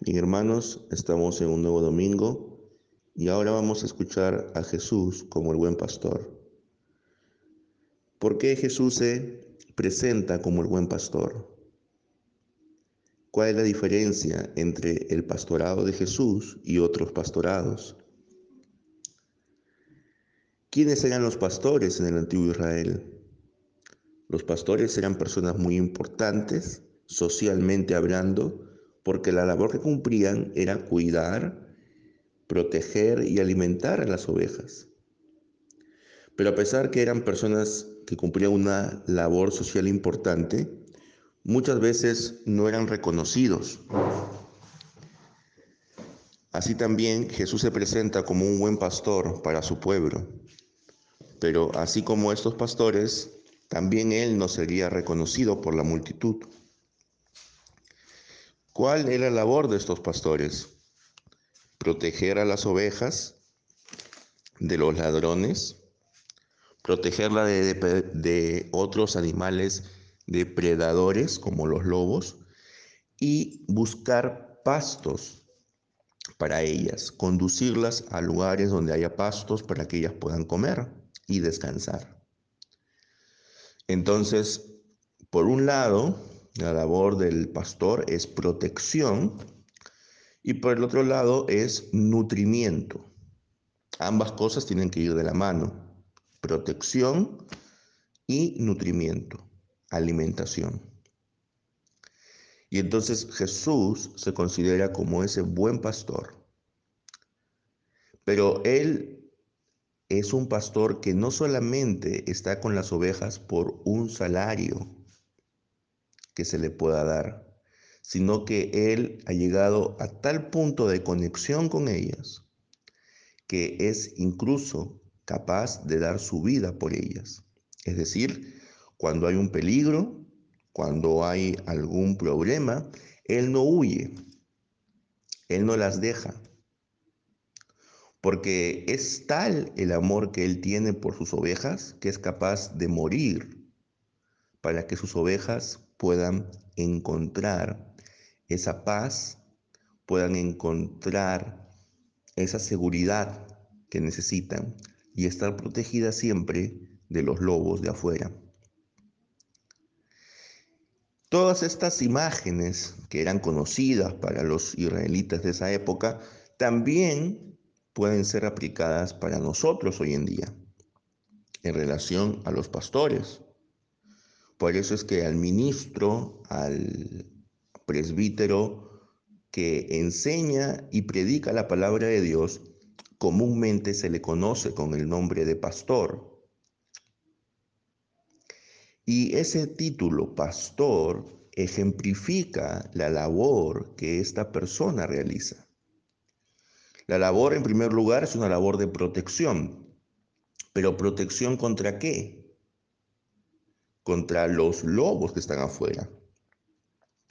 Bien, hermanos, estamos en un nuevo domingo y ahora vamos a escuchar a Jesús como el buen pastor. ¿Por qué Jesús se presenta como el buen pastor? ¿Cuál es la diferencia entre el pastorado de Jesús y otros pastorados? ¿Quiénes eran los pastores en el antiguo Israel? Los pastores eran personas muy importantes, socialmente hablando, porque la labor que cumplían era cuidar, proteger y alimentar a las ovejas. Pero a pesar que eran personas que cumplían una labor social importante, muchas veces no eran reconocidos. Así también Jesús se presenta como un buen pastor para su pueblo. Pero así como estos pastores, también él no sería reconocido por la multitud. ¿Cuál era la labor de estos pastores? Proteger a las ovejas de los ladrones, protegerla de, de, otros animales depredadores como los lobos y buscar pastos para ellas, conducirlas a lugares donde haya pastos para que ellas puedan comer y descansar. Entonces, por un lado, la labor del pastor es protección y por el otro lado es nutrimiento. Ambas cosas tienen que ir de la mano. Protección y nutrimiento, alimentación. Y entonces Jesús se considera como ese buen pastor. Pero él es un pastor que no solamente está con las ovejas por un salario que se le pueda dar, sino que él ha llegado a tal punto de conexión con ellas que es incluso capaz de dar su vida por ellas. Es decir, cuando hay un peligro, cuando hay algún problema, él no huye, él no las deja, porque es tal el amor que Él tiene por sus ovejas que es capaz de morir para que sus ovejas puedan encontrar esa paz, puedan encontrar esa seguridad que necesitan y estar protegidas siempre de los lobos de afuera. Todas estas imágenes que eran conocidas para los israelitas de esa época también pueden ser aplicadas para nosotros hoy en día en relación a los pastores. Por eso es que al ministro, al presbítero que enseña y predica la palabra de Dios, comúnmente se le conoce con el nombre de pastor. Y ese título, pastor, ejemplifica la labor que esta persona realiza. La labor, en primer lugar, es una labor de protección. ¿Pero protección contra qué? Contra los lobos que están afuera.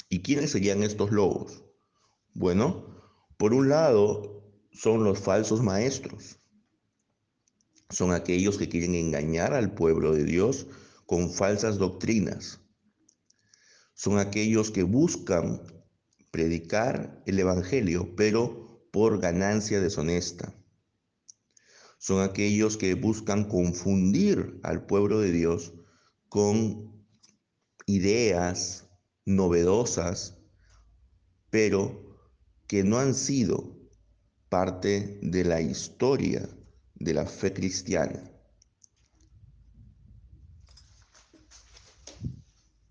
¿Y quiénes serían estos lobos? Bueno, por un lado son los falsos maestros. Son aquellos que quieren engañar al pueblo de Dios con falsas doctrinas. Son aquellos que buscan predicar el Evangelio, pero por ganancia deshonesta. Son aquellos que buscan confundir al pueblo de Dios con ideas novedosas, pero que no han sido parte de la historia de la fe cristiana.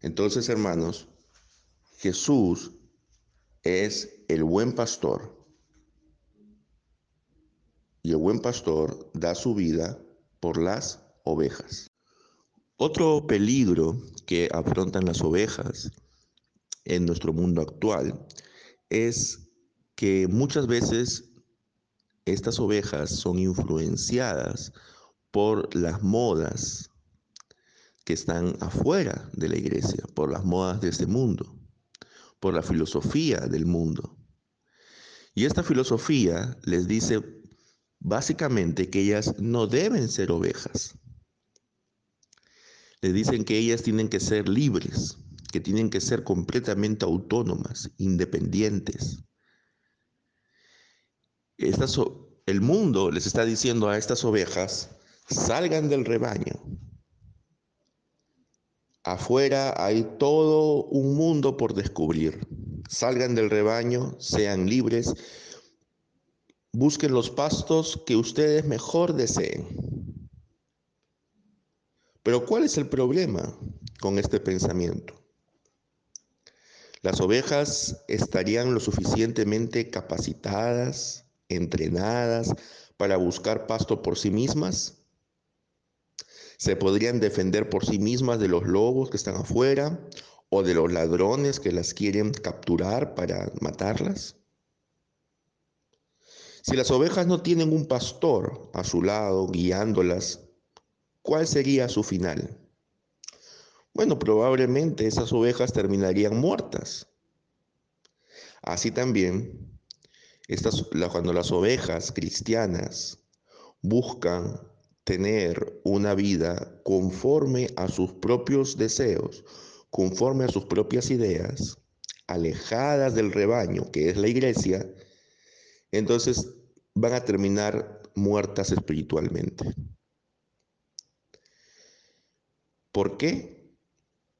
Entonces, hermanos, Jesús es el buen pastor y el buen pastor da su vida por las ovejas. Otro peligro que afrontan las ovejas en nuestro mundo actual es que muchas veces estas ovejas son influenciadas por las modas que están afuera de la iglesia, por las modas de este mundo, por la filosofía del mundo. Y esta filosofía les dice básicamente que ellas no deben ser ovejas. Le dicen que ellas tienen que ser libres, que tienen que ser completamente autónomas, independientes, el mundo les está diciendo a estas ovejas, salgan del rebaño. Afuera hay todo un mundo por descubrir. Salgan del rebaño, sean libres, busquen los pastos que ustedes mejor deseen. Pero ¿cuál es el problema con este pensamiento? Las ovejas estarían lo suficientemente capacitadas, entrenadas para buscar pasto por sí mismas se podrían defender por sí mismas de los lobos que están afuera o de los ladrones que las quieren capturar para matarlas. Si las ovejas no tienen un pastor a su lado guiándolas, ¿cuál sería su final? Bueno, probablemente esas ovejas terminarían muertas. Así también, estas, cuando las ovejas cristianas buscan tener una vida conforme a sus propios deseos, conforme a sus propias ideas, alejadas del rebaño, que es la iglesia, entonces van a terminar muertas espiritualmente. ¿Por qué?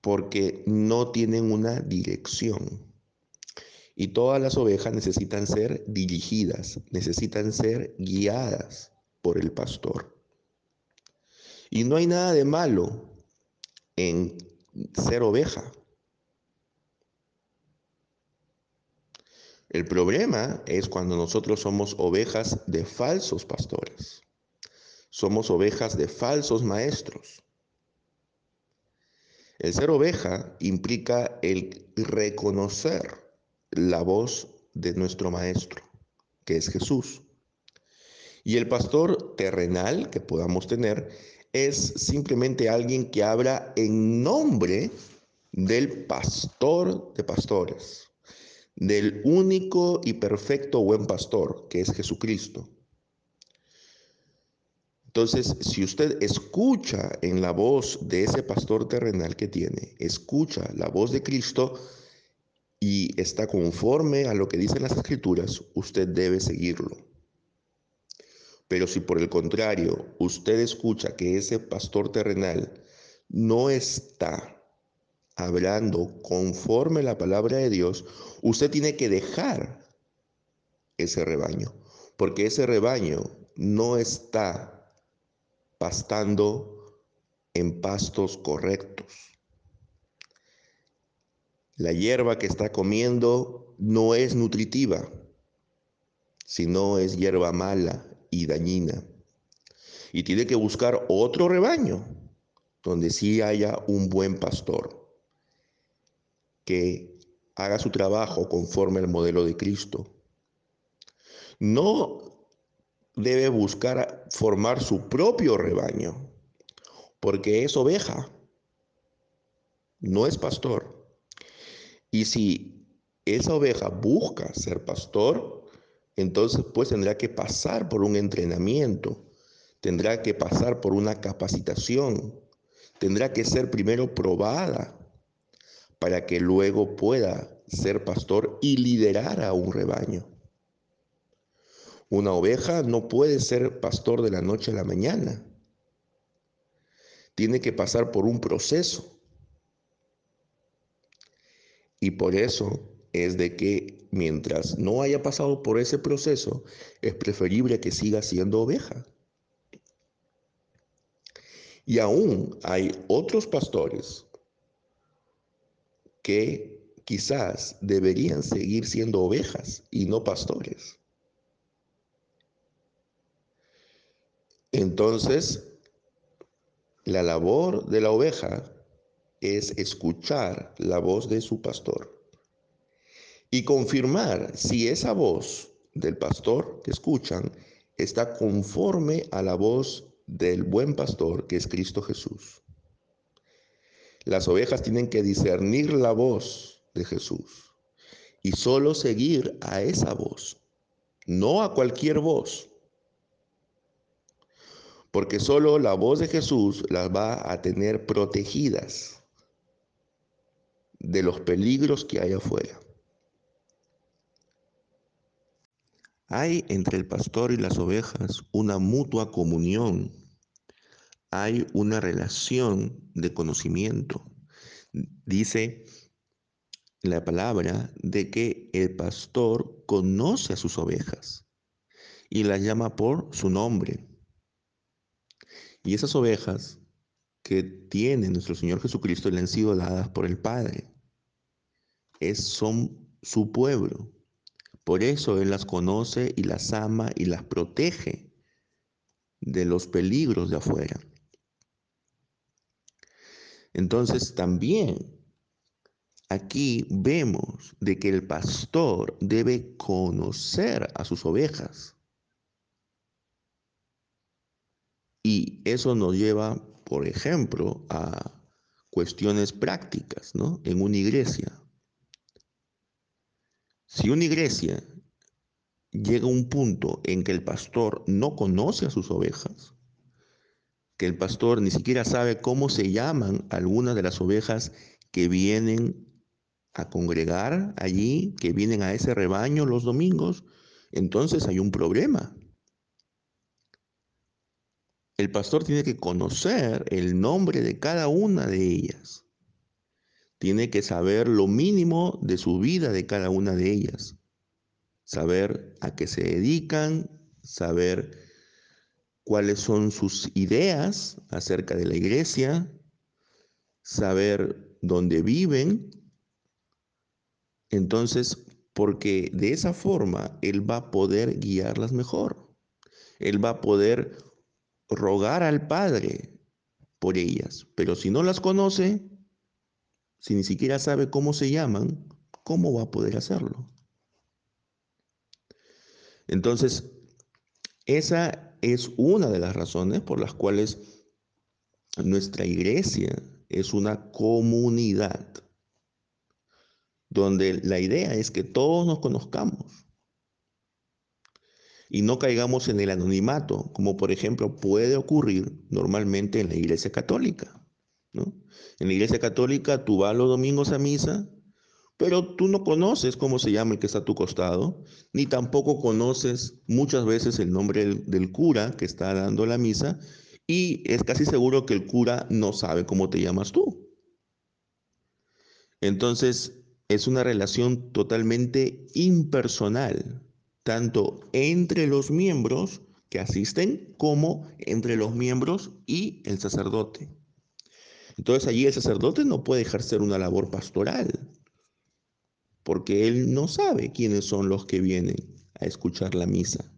Porque no tienen una dirección. Y todas las ovejas necesitan ser dirigidas, necesitan ser guiadas por el pastor. Y no hay nada de malo en ser oveja. El problema es cuando nosotros somos ovejas de falsos pastores. Somos ovejas de falsos maestros. El ser oveja implica el reconocer la voz de nuestro maestro, que es Jesús. Y el pastor terrenal que podamos tener es simplemente alguien que habla en nombre del pastor de pastores, del único y perfecto buen pastor, que es Jesucristo. Entonces, si usted escucha en la voz de ese pastor terrenal que tiene, escucha la voz de Cristo y está conforme a lo que dicen las escrituras, usted debe seguirlo. Pero si por el contrario usted escucha que ese pastor terrenal no está hablando conforme la palabra de Dios, usted tiene que dejar ese rebaño, porque ese rebaño no está pastando en pastos correctos. La hierba que está comiendo no es nutritiva, sino es hierba mala, y dañina. Y tiene que buscar otro rebaño donde sí haya un buen pastor que haga su trabajo conforme al modelo de Cristo. No debe buscar formar su propio rebaño, porque es oveja, no es pastor. Y si esa oveja busca ser pastor, entonces pues tendrá que pasar por un entrenamiento, tendrá que pasar por una capacitación, tendrá que ser primero probada para que luego pueda ser pastor y liderar a un rebaño. Una oveja no puede ser pastor de la noche a la mañana. Tiene que pasar por un proceso. Y por eso es de que mientras no haya pasado por ese proceso, es preferible que siga siendo oveja. Y aún hay otros pastores que quizás deberían seguir siendo ovejas y no pastores. Entonces, la labor de la oveja es escuchar la voz de su pastor y confirmar si esa voz del pastor que escuchan está conforme a la voz del buen pastor que es Cristo Jesús. Las ovejas tienen que discernir la voz de Jesús y solo seguir a esa voz, no a cualquier voz. Porque solo la voz de Jesús las va a tener protegidas de los peligros que hay afuera. Hay entre el pastor y las ovejas una mutua comunión. Hay una relación de conocimiento. Dice la palabra de que el pastor conoce a sus ovejas y las llama por su nombre. Y esas ovejas que tiene nuestro Señor Jesucristo le han sido dadas por el Padre. Es, son su pueblo. Por eso Él las conoce y las ama y las protege de los peligros de afuera. Entonces también aquí vemos de que el pastor debe conocer a sus ovejas. Y eso nos lleva por ejemplo, a cuestiones prácticas, ¿no? En una iglesia. Si una iglesia llega a un punto en que el pastor no conoce a sus ovejas, que el pastor ni siquiera sabe cómo se llaman algunas de las ovejas que vienen a congregar allí, que vienen a ese rebaño los domingos, entonces hay un problema. El pastor tiene que conocer el nombre de cada una de ellas. Tiene que saber lo mínimo de su vida de cada una de ellas. Saber a qué se dedican, saber cuáles son sus ideas acerca de la iglesia, saber dónde viven. Entonces, porque de esa forma Él va a poder guiarlas mejor. Él va a poder rogar al Padre por ellas. Pero si no las conoce, si ni siquiera sabe cómo se llaman, ¿cómo va a poder hacerlo? Entonces, esa es una de las razones por las cuales nuestra iglesia es una comunidad donde la idea es que todos nos conozcamos y no caigamos en el anonimato, como por ejemplo puede ocurrir normalmente en la iglesia católica. ¿no? En la iglesia católica tú vas los domingos a misa, pero tú no conoces cómo se llama el que está a tu costado, ni tampoco conoces muchas veces el nombre del, del cura que está dando la misa, y es casi seguro que el cura no sabe cómo te llamas tú. Entonces, es una relación totalmente impersonal tanto entre los miembros que asisten como entre los miembros y el sacerdote. Entonces allí el sacerdote no puede ejercer una labor pastoral, porque él no sabe quiénes son los que vienen a escuchar la misa.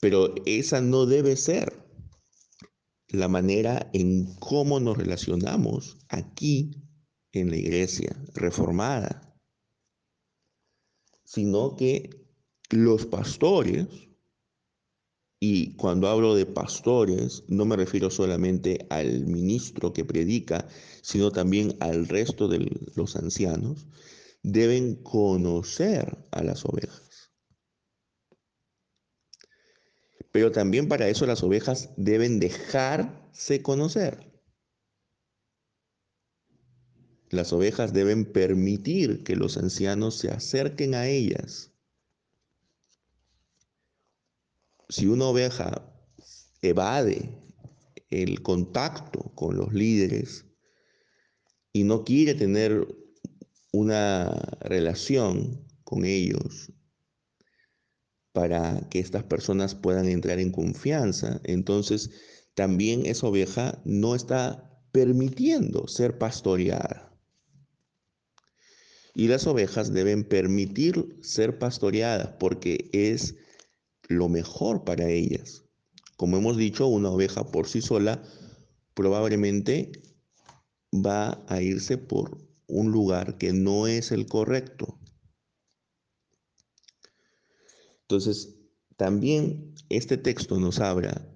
Pero esa no debe ser la manera en cómo nos relacionamos aquí en la iglesia reformada sino que los pastores, y cuando hablo de pastores, no me refiero solamente al ministro que predica, sino también al resto de los ancianos, deben conocer a las ovejas. Pero también para eso las ovejas deben dejarse conocer. Las ovejas deben permitir que los ancianos se acerquen a ellas. Si una oveja evade el contacto con los líderes y no quiere tener una relación con ellos para que estas personas puedan entrar en confianza, entonces también esa oveja no está permitiendo ser pastoreada. Y las ovejas deben permitir ser pastoreadas porque es lo mejor para ellas. Como hemos dicho, una oveja por sí sola probablemente va a irse por un lugar que no es el correcto. Entonces, también este texto nos habla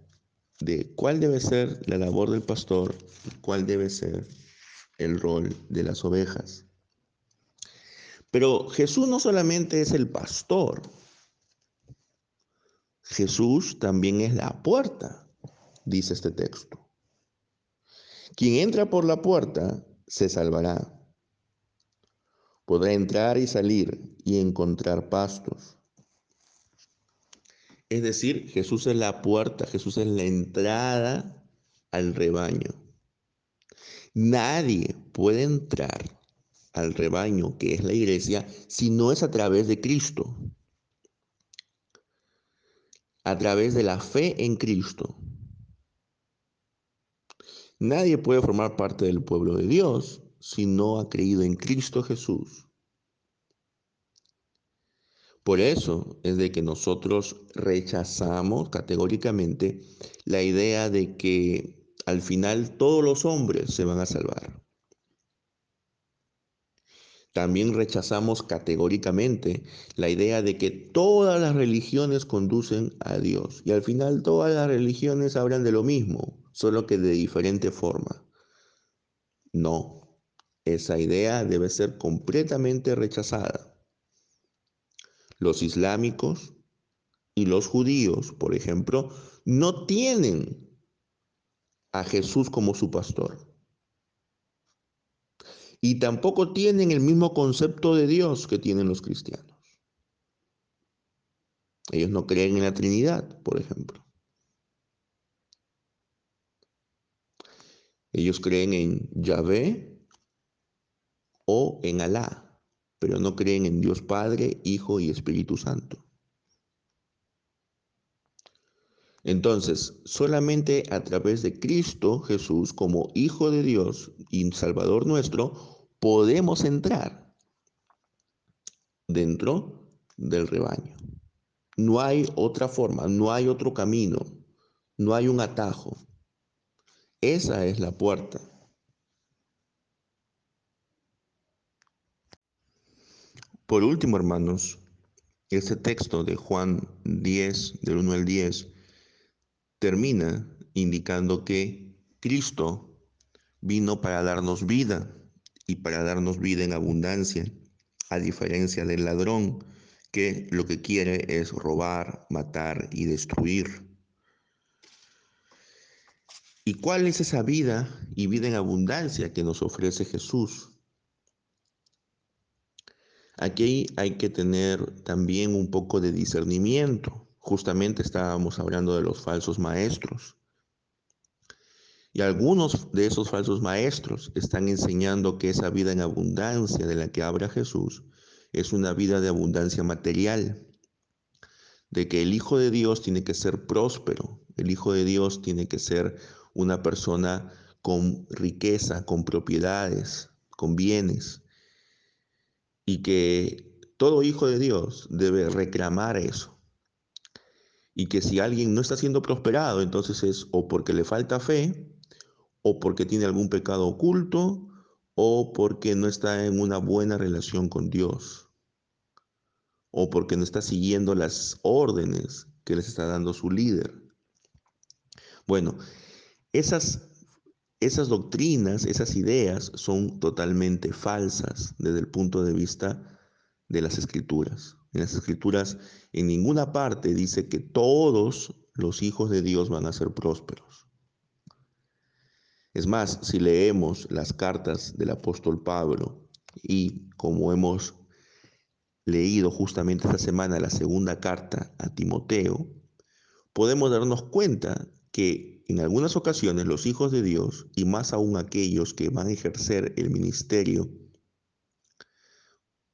de cuál debe ser la labor del pastor y cuál debe ser el rol de las ovejas. Pero Jesús no solamente es el pastor, Jesús también es la puerta, dice este texto. Quien entra por la puerta se salvará. Podrá entrar y salir y encontrar pastos. Es decir, Jesús es la puerta, Jesús es la entrada al rebaño. Nadie puede entrar al rebaño que es la iglesia si no es a través de Cristo. A través de la fe en Cristo. Nadie puede formar parte del pueblo de Dios si no ha creído en Cristo Jesús. Por eso es de que nosotros rechazamos categóricamente la idea de que al final todos los hombres se van a salvar. También rechazamos categóricamente la idea de que todas las religiones conducen a Dios y al final todas las religiones hablan de lo mismo, solo que de diferente forma. No, esa idea debe ser completamente rechazada. Los islámicos y los judíos, por ejemplo, no tienen a Jesús como su pastor. Y tampoco tienen el mismo concepto de Dios que tienen los cristianos. Ellos no creen en la Trinidad, por ejemplo. Ellos creen en Yahvé o en Alá pero no creen en Dios Padre, Hijo y Espíritu Santo. Entonces, solamente a través de Cristo Jesús como Hijo de Dios y Salvador nuestro, podemos entrar dentro del rebaño. No hay otra forma, no hay otro camino, no hay un atajo. Esa es la puerta. Por último, hermanos, este texto de Juan 10, del 1 al 10, termina indicando que Cristo vino para darnos vida y para darnos vida en abundancia, a diferencia del ladrón que lo que quiere es robar, matar y destruir. ¿Y cuál es esa vida y vida en abundancia que nos ofrece Jesús? Aquí hay que tener también un poco de discernimiento. Justamente estábamos hablando de los falsos maestros. Y algunos de esos falsos maestros están enseñando que esa vida en abundancia de la que habla Jesús es una vida de abundancia material, de que el Hijo de Dios tiene que ser próspero, el Hijo de Dios tiene que ser una persona con riqueza, con propiedades, con bienes, y que todo hijo de Dios debe reclamar eso. Y que si alguien no está siendo prosperado, entonces es o porque le falta fe, o porque tiene algún pecado oculto, o porque no está en una buena relación con Dios, o porque no está siguiendo las órdenes que les está dando su líder. Bueno, esas esas doctrinas, esas ideas son totalmente falsas desde el punto de vista de las escrituras. En las escrituras en ninguna parte dice que todos los hijos de Dios van a ser prósperos. Es más, si leemos las cartas del apóstol Pablo y como hemos leído justamente esta semana la segunda carta a Timoteo, podemos darnos cuenta que en algunas ocasiones los hijos de Dios, y más aún aquellos que van a ejercer el ministerio,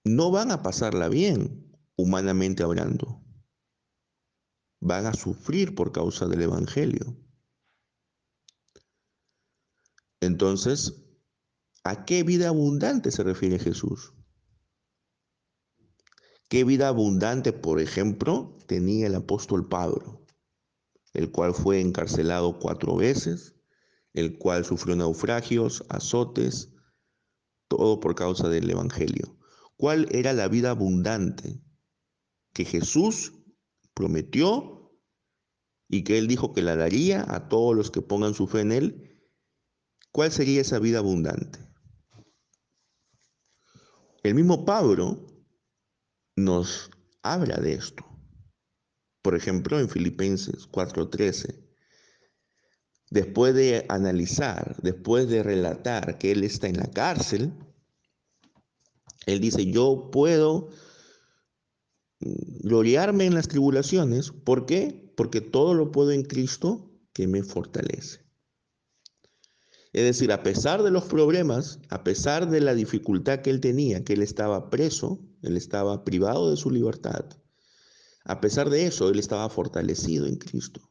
no van a pasarla bien, humanamente hablando. Van a sufrir por causa del Evangelio. Entonces, ¿a qué vida abundante se refiere Jesús? ¿Qué vida abundante, por ejemplo, tenía el apóstol Pablo? el cual fue encarcelado cuatro veces, el cual sufrió naufragios, azotes, todo por causa del Evangelio. ¿Cuál era la vida abundante que Jesús prometió y que Él dijo que la daría a todos los que pongan su fe en Él? ¿Cuál sería esa vida abundante? El mismo Pablo nos habla de esto. Por ejemplo, en Filipenses 4:13, después de analizar, después de relatar que él está en la cárcel, Él dice, yo puedo gloriarme en las tribulaciones. ¿Por qué? Porque todo lo puedo en Cristo que me fortalece. Es decir, a pesar de los problemas, a pesar de la dificultad que él tenía, que él estaba preso, él estaba privado de su libertad, a pesar de eso, él estaba fortalecido en Cristo.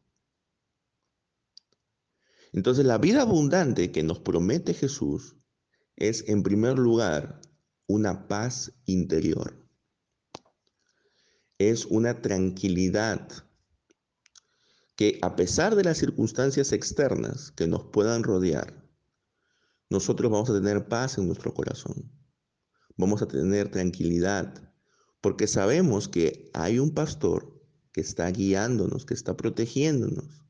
Entonces, la vida abundante que nos promete Jesús es, en primer lugar, una paz interior es una tranquilidad que a pesar de las circunstancias externas que nos puedan rodear, nosotros vamos a tener paz en nuestro corazón. Vamos a tener tranquilidad porque sabemos que hay un pastor que está guiándonos, que está protegiéndonos.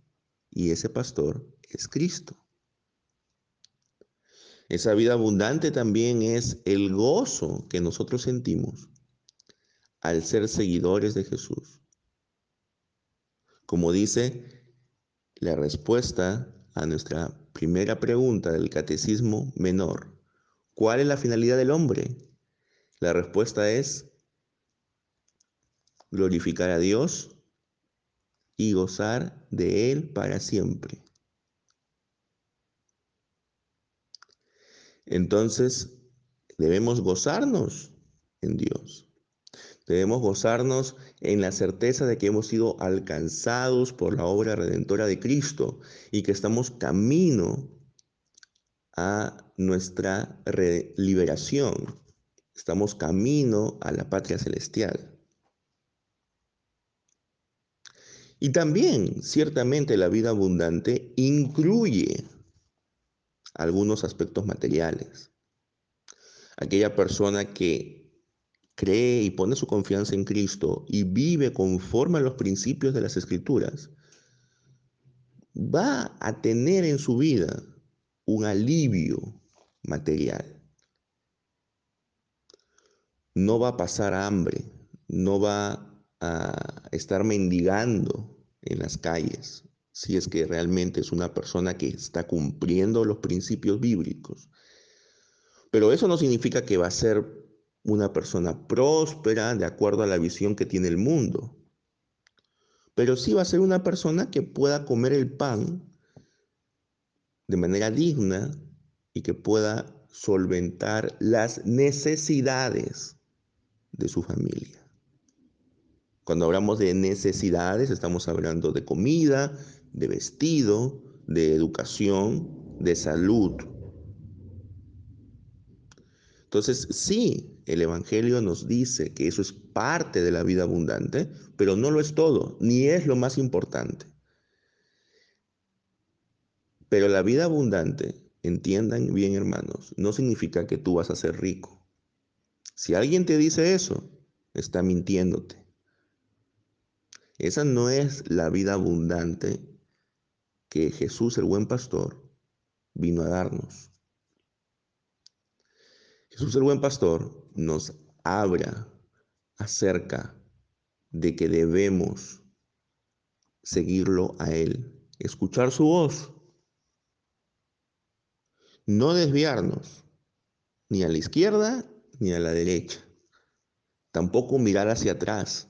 Y ese pastor es Cristo. Esa vida abundante también es el gozo que nosotros sentimos al ser seguidores de Jesús. Como dice la respuesta a nuestra primera pregunta del catecismo menor, ¿cuál es la finalidad del hombre? La respuesta es glorificar a Dios y gozar de Él para siempre. Entonces, debemos gozarnos en Dios. Debemos gozarnos en la certeza de que hemos sido alcanzados por la obra redentora de Cristo y que estamos camino a nuestra liberación. Estamos camino a la patria celestial. Y también, ciertamente, la vida abundante incluye algunos aspectos materiales. Aquella persona que cree y pone su confianza en Cristo y vive conforme a los principios de las Escrituras, va a tener en su vida un alivio material. No va a pasar hambre, no va a estar mendigando en las calles, si es que realmente es una persona que está cumpliendo los principios bíblicos. Pero eso no significa que va a ser una persona próspera de acuerdo a la visión que tiene el mundo. Pero sí va a ser una persona que pueda comer el pan de manera digna y que pueda solventar las necesidades de su familia. Cuando hablamos de necesidades, estamos hablando de comida, de vestido, de educación, de salud. Entonces, sí, el Evangelio nos dice que eso es parte de la vida abundante, pero no lo es todo, ni es lo más importante. Pero la vida abundante, entiendan bien hermanos, no significa que tú vas a ser rico. Si alguien te dice eso, está mintiéndote. Esa no es la vida abundante que Jesús, el buen pastor, vino a darnos. Jesús el buen pastor nos habla acerca de que debemos seguirlo a Él, escuchar su voz, no desviarnos ni a la izquierda ni a la derecha, tampoco mirar hacia atrás,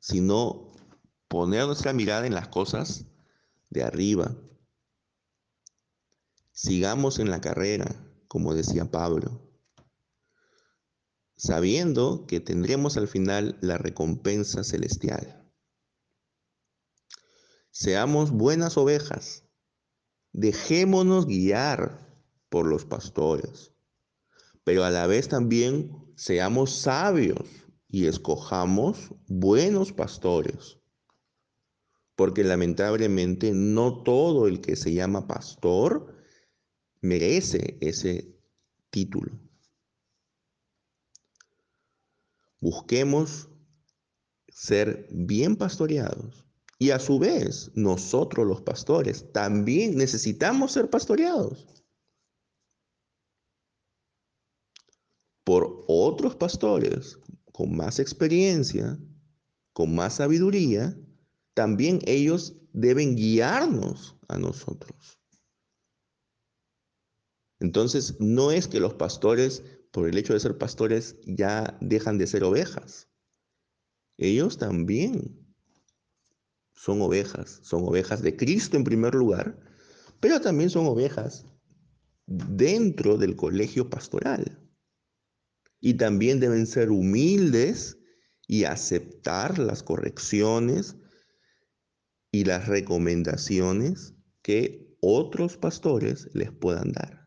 sino poner nuestra mirada en las cosas de arriba. Sigamos en la carrera, como decía Pablo, sabiendo que tendremos al final la recompensa celestial. Seamos buenas ovejas, dejémonos guiar por los pastores, pero a la vez también seamos sabios y escojamos buenos pastores. Porque lamentablemente no todo el que se llama pastor merece ese título. Busquemos ser bien pastoreados y a su vez nosotros los pastores también necesitamos ser pastoreados por otros pastores con más experiencia, con más sabiduría, también ellos deben guiarnos a nosotros. Entonces, no es que los pastores por el hecho de ser pastores, ya dejan de ser ovejas. Ellos también son ovejas, son ovejas de Cristo en primer lugar, pero también son ovejas dentro del colegio pastoral. Y también deben ser humildes y aceptar las correcciones y las recomendaciones que otros pastores les puedan dar.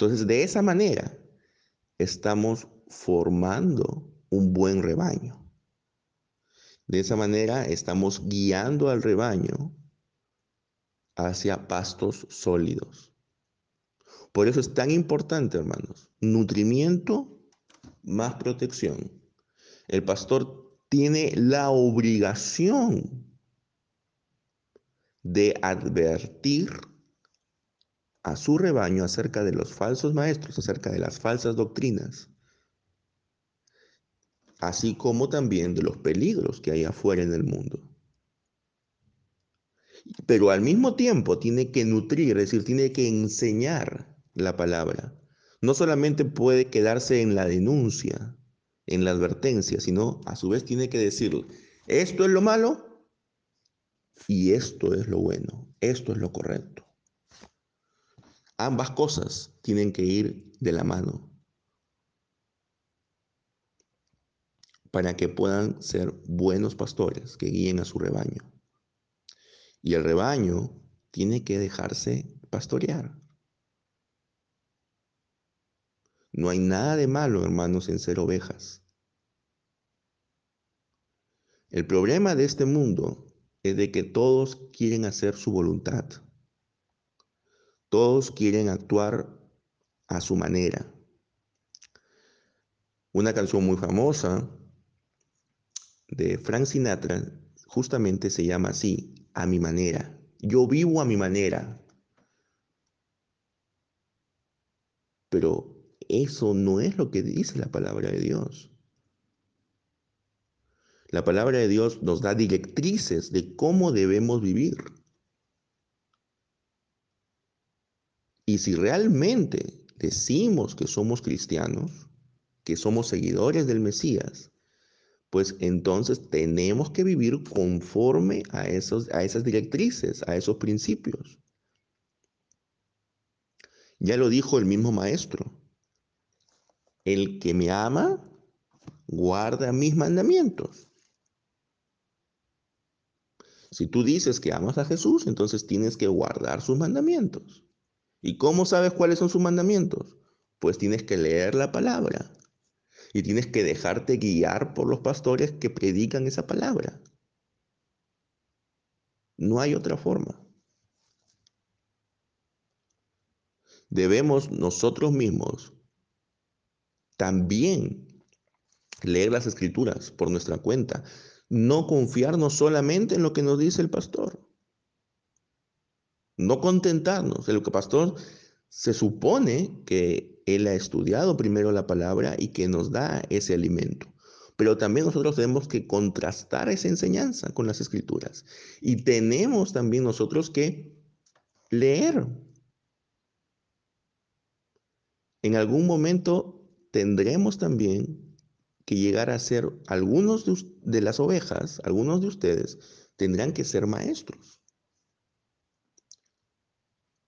Entonces, de esa manera, estamos formando un buen rebaño. De esa manera estamos guiando al rebaño hacia pastos sólidos. Por eso es tan importante, hermanos, nutrimiento más protección. El pastor tiene la obligación de advertir a su rebaño acerca de los falsos maestros, acerca de las falsas doctrinas, así como también de los peligros que hay afuera en el mundo. Pero al mismo tiempo tiene que nutrir, es decir, tiene que enseñar la palabra. No solamente puede quedarse en la denuncia, en la advertencia, sino a su vez tiene que decir, esto es lo malo y esto es lo bueno, esto es lo correcto. Ambas cosas tienen que ir de la mano para que puedan ser buenos pastores que guíen a su rebaño. Y el rebaño tiene que dejarse pastorear. No hay nada de malo, hermanos, en ser ovejas. El problema de este mundo es de que todos quieren hacer su voluntad. Todos quieren actuar a su manera. Una canción muy famosa de Frank Sinatra justamente se llama así, a mi manera. Yo vivo a mi manera. Pero eso no es lo que dice la palabra de Dios. La palabra de Dios nos da directrices de cómo debemos vivir. Y si realmente decimos que somos cristianos, que somos seguidores del Mesías, pues entonces tenemos que vivir conforme a, esos, a esas directrices, a esos principios. Ya lo dijo el mismo maestro. El que me ama, guarda mis mandamientos. Si tú dices que amas a Jesús, entonces tienes que guardar sus mandamientos. ¿Y cómo sabes cuáles son sus mandamientos? Pues tienes que leer la palabra y tienes que dejarte guiar por los pastores que predican esa palabra. No hay otra forma. Debemos nosotros mismos también leer las escrituras por nuestra cuenta, no confiarnos solamente en lo que nos dice el pastor, no contentarnos. El pastor se supone que él ha estudiado primero la palabra y que nos da ese alimento. Pero también nosotros tenemos que contrastar esa enseñanza con las escrituras. Y tenemos también nosotros que leer. En algún momento tendremos también que llegar a ser algunos de, de las ovejas, algunos de ustedes, tendrán que ser maestros.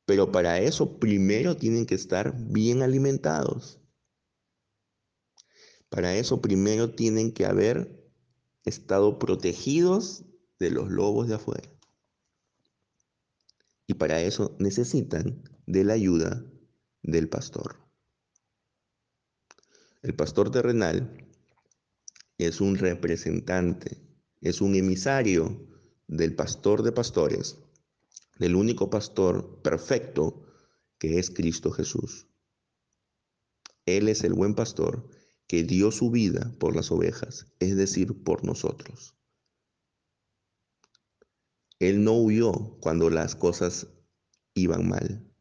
Pero para eso primero tienen que estar bien alimentados. Para eso primero tienen que haber estado protegidos de los lobos de afuera. Y para eso necesitan de la ayuda del pastor. El pastor terrenal es un representante, es un emisario del pastor de pastores del único pastor perfecto que es Cristo Jesús. Él es el buen pastor que dio su vida por las ovejas, es decir, por nosotros. Él no huyó cuando las cosas iban mal.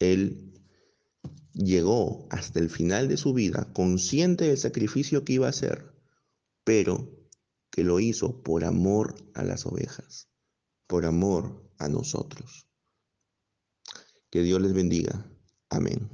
Él llegó hasta el final de su vida consciente del sacrificio que iba a hacer, pero que lo hizo por amor a las ovejas por amor a nosotros. Que Dios les bendiga Amén.